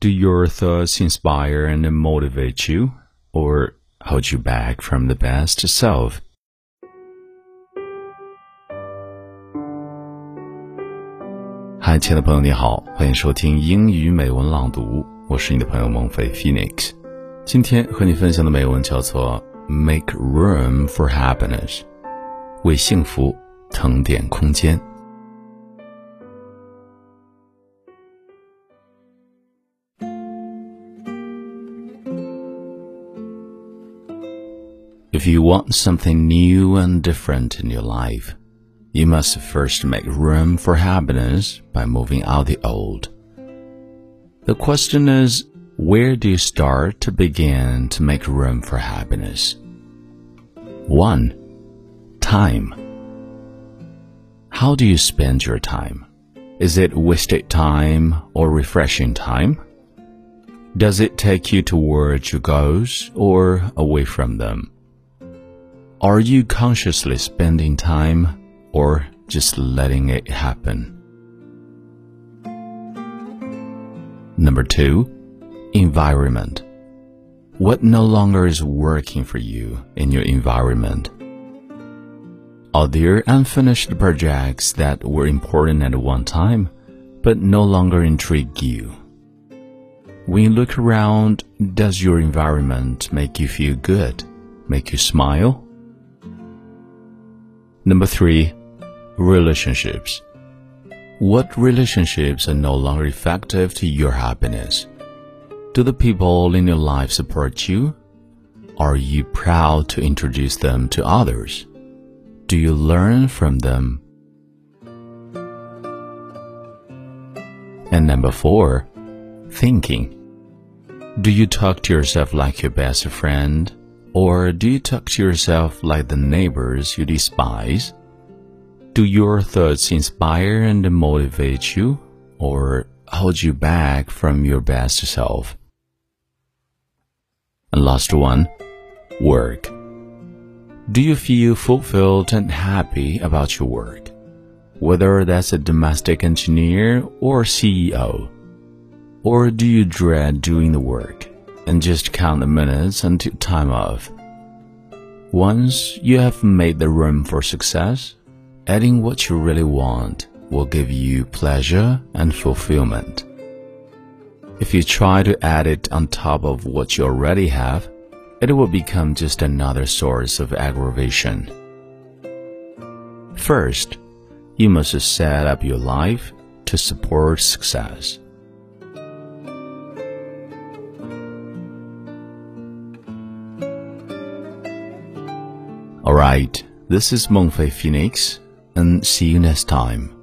Do your thoughts inspire and motivate you, or hold you back from the best self? 嗨，亲爱的朋友，你好，欢迎收听英语美文朗读，我是你的朋友孟非 Phoenix。今天和你分享的美文叫做《Make Room for Happiness》，为幸福腾点空间。 If you want something new and different in your life, you must first make room for happiness by moving out the old. The question is, where do you start to begin to make room for happiness? 1. Time. How do you spend your time? Is it wasted time or refreshing time? Does it take you towards your goals or away from them? Are you consciously spending time or just letting it happen? Number two, environment. What no longer is working for you in your environment? Are there unfinished projects that were important at one time but no longer intrigue you? When you look around, does your environment make you feel good, make you smile? Number three, relationships. What relationships are no longer effective to your happiness? Do the people in your life support you? Are you proud to introduce them to others? Do you learn from them? And number four, thinking. Do you talk to yourself like your best friend? Or do you talk to yourself like the neighbors you despise? Do your thoughts inspire and motivate you, or hold you back from your best self? And last one, work. Do you feel fulfilled and happy about your work? Whether that's a domestic engineer or CEO? Or do you dread doing the work? And just count the minutes until time off. Once you have made the room for success, adding what you really want will give you pleasure and fulfillment. If you try to add it on top of what you already have, it will become just another source of aggravation. First, you must set up your life to support success. Alright, this is Mengfei Phoenix, and see you next time.